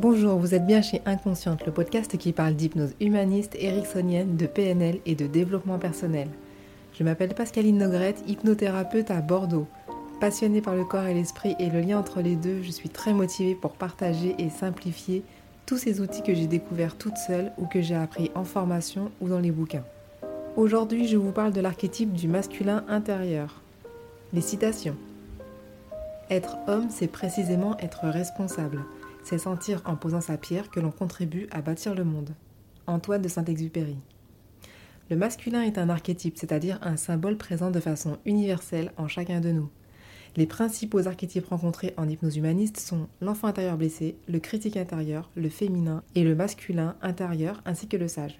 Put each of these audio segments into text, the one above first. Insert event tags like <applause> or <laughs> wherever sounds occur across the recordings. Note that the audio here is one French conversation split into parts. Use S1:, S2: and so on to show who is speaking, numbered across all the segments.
S1: Bonjour, vous êtes bien chez Inconsciente, le podcast qui parle d'hypnose humaniste, ericksonienne, de PNL et de développement personnel. Je m'appelle Pascaline Nogrette, hypnothérapeute à Bordeaux. Passionnée par le corps et l'esprit et le lien entre les deux, je suis très motivée pour partager et simplifier tous ces outils que j'ai découverts toute seule ou que j'ai appris en formation ou dans les bouquins. Aujourd'hui, je vous parle de l'archétype du masculin intérieur. Les citations. Être homme, c'est précisément être responsable. C'est sentir en posant sa pierre que l'on contribue à bâtir le monde. Antoine de Saint-Exupéry. Le masculin est un archétype, c'est-à-dire un symbole présent de façon universelle en chacun de nous. Les principaux archétypes rencontrés en hypnose humaniste sont l'enfant intérieur blessé, le critique intérieur, le féminin et le masculin intérieur ainsi que le sage.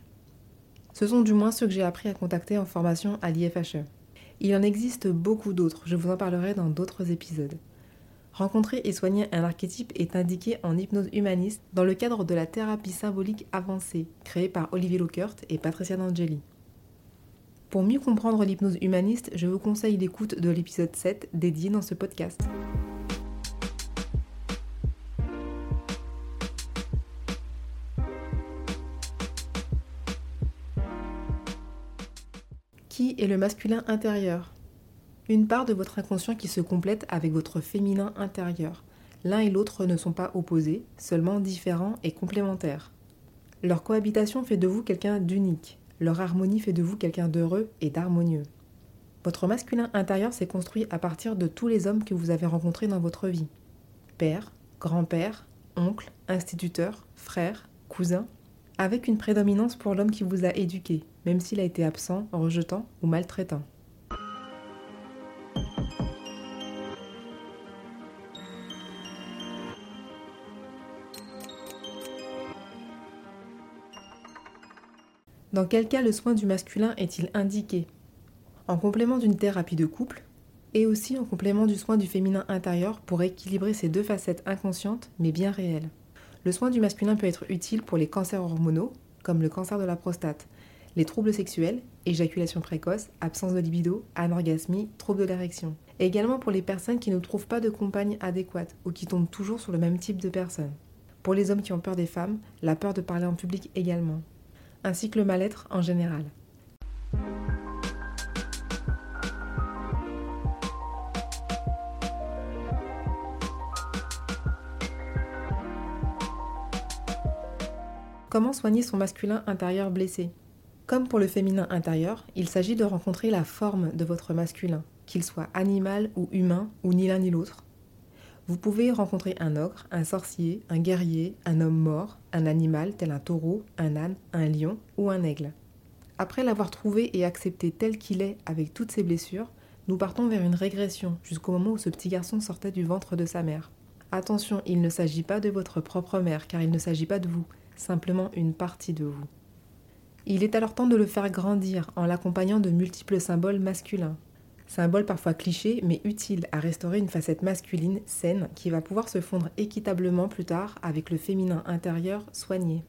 S1: Ce sont du moins ceux que j'ai appris à contacter en formation à l'IFHE. Il en existe beaucoup d'autres, je vous en parlerai dans d'autres épisodes. Rencontrer et soigner un archétype est indiqué en hypnose humaniste dans le cadre de la thérapie symbolique avancée créée par Olivier Lockert et Patricia D'Angeli. Pour mieux comprendre l'hypnose humaniste, je vous conseille l'écoute de l'épisode 7 dédié dans ce podcast. Qui est le masculin intérieur? Une part de votre inconscient qui se complète avec votre féminin intérieur. L'un et l'autre ne sont pas opposés, seulement différents et complémentaires. Leur cohabitation fait de vous quelqu'un d'unique. Leur harmonie fait de vous quelqu'un d'heureux et d'harmonieux. Votre masculin intérieur s'est construit à partir de tous les hommes que vous avez rencontrés dans votre vie. Père, grand-père, oncle, instituteur, frère, cousin, avec une prédominance pour l'homme qui vous a éduqué, même s'il a été absent, rejetant ou maltraitant. Dans quel cas le soin du masculin est-il indiqué? En complément d'une thérapie de couple et aussi en complément du soin du féminin intérieur pour équilibrer ces deux facettes inconscientes mais bien réelles. Le soin du masculin peut être utile pour les cancers hormonaux, comme le cancer de la prostate, les troubles sexuels, éjaculation précoce, absence de libido, anorgasmie, troubles de l'érection. Et également pour les personnes qui ne trouvent pas de compagne adéquate ou qui tombent toujours sur le même type de personnes. Pour les hommes qui ont peur des femmes, la peur de parler en public également ainsi que le mal-être en général. Comment soigner son masculin intérieur blessé? Comme pour le féminin intérieur, il s'agit de rencontrer la forme de votre masculin, qu'il soit animal ou humain ou ni l'un ni l'autre, vous pouvez rencontrer un ogre, un sorcier, un guerrier, un homme mort, un animal tel un taureau, un âne, un lion ou un aigle. Après l'avoir trouvé et accepté tel qu'il est avec toutes ses blessures, nous partons vers une régression jusqu'au moment où ce petit garçon sortait du ventre de sa mère. Attention, il ne s'agit pas de votre propre mère car il ne s'agit pas de vous, simplement une partie de vous. Il est alors temps de le faire grandir en l'accompagnant de multiples symboles masculins, symbole parfois cliché mais utile à restaurer une facette masculine saine qui va pouvoir se fondre équitablement plus tard avec le féminin intérieur soigné.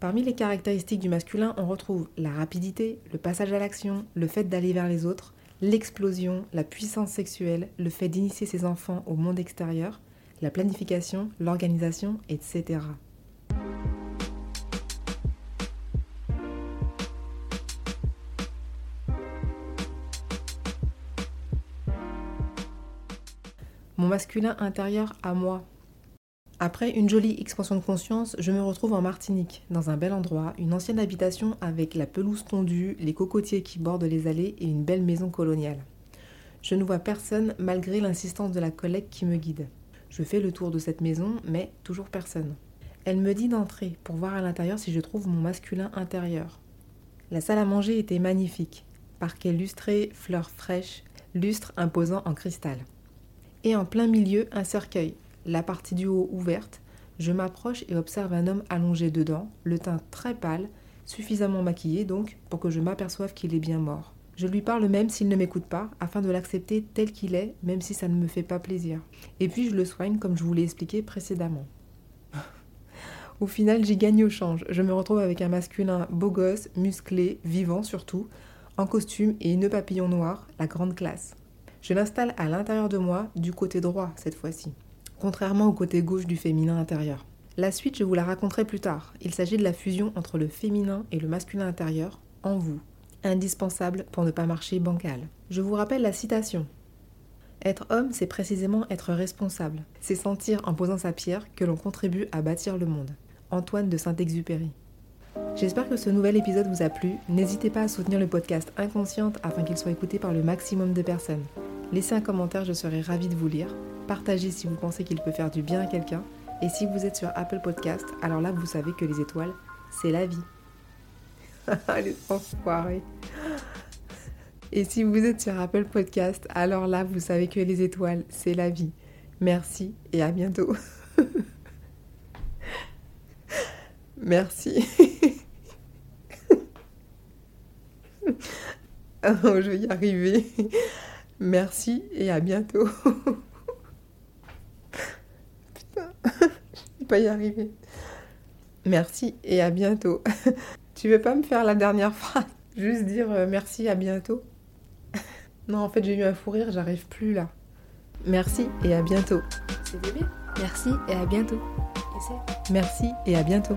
S1: Parmi les caractéristiques du masculin, on retrouve la rapidité, le passage à l'action, le fait d'aller vers les autres, l'explosion, la puissance sexuelle, le fait d'initier ses enfants au monde extérieur, la planification, l'organisation, etc. mon masculin intérieur à moi. Après une jolie expansion de conscience, je me retrouve en Martinique, dans un bel endroit, une ancienne habitation avec la pelouse tondue, les cocotiers qui bordent les allées et une belle maison coloniale. Je ne vois personne malgré l'insistance de la collègue qui me guide. Je fais le tour de cette maison, mais toujours personne. Elle me dit d'entrer pour voir à l'intérieur si je trouve mon masculin intérieur. La salle à manger était magnifique. Parquet lustré, fleurs fraîches, lustre imposant en cristal et en plein milieu un cercueil, la partie du haut ouverte. Je m'approche et observe un homme allongé dedans, le teint très pâle, suffisamment maquillé donc pour que je m'aperçoive qu'il est bien mort. Je lui parle même s'il ne m'écoute pas, afin de l'accepter tel qu'il est, même si ça ne me fait pas plaisir. Et puis je le soigne comme je vous l'ai expliqué précédemment. au final, j'y gagne au change. Je me retrouve avec un masculin beau gosse, musclé, vivant surtout, en costume et nœud papillon noir, la grande classe. Je l'installe à l'intérieur de moi, du côté droit cette fois-ci, contrairement au côté gauche du féminin intérieur. La suite, je vous la raconterai plus tard. Il s'agit de la fusion entre le féminin et le masculin intérieur en vous, indispensable pour ne pas marcher bancal. Je vous rappelle la citation. Être homme, c'est précisément être responsable. C'est sentir en posant sa pierre que l'on contribue à bâtir le monde. Antoine de Saint-Exupéry. J'espère que ce nouvel épisode vous a plu. N'hésitez pas à soutenir le podcast Inconsciente afin qu'il soit écouté par le maximum de personnes. Laissez un commentaire, je serai ravie de vous lire. Partagez si vous pensez qu'il peut faire du bien à quelqu'un. Et si vous êtes sur Apple Podcast, alors là vous savez que les étoiles, c'est la vie. <laughs> les enfoirés. Et si vous êtes sur Apple Podcast, alors là vous savez que les étoiles, c'est la vie. Merci et à bientôt. <laughs> Merci. <laughs> oh, je vais y arriver. Merci et à bientôt. <laughs> Putain, <laughs> je vais pas y arriver. Merci et à bientôt. <laughs> tu veux pas me faire la dernière phrase? Juste dire euh, merci, à bientôt? Non, en fait, j'ai eu un fou rire, j'arrive plus là. Merci et à bientôt.
S2: C'était bien. Merci et à bientôt.
S1: Merci et à bientôt.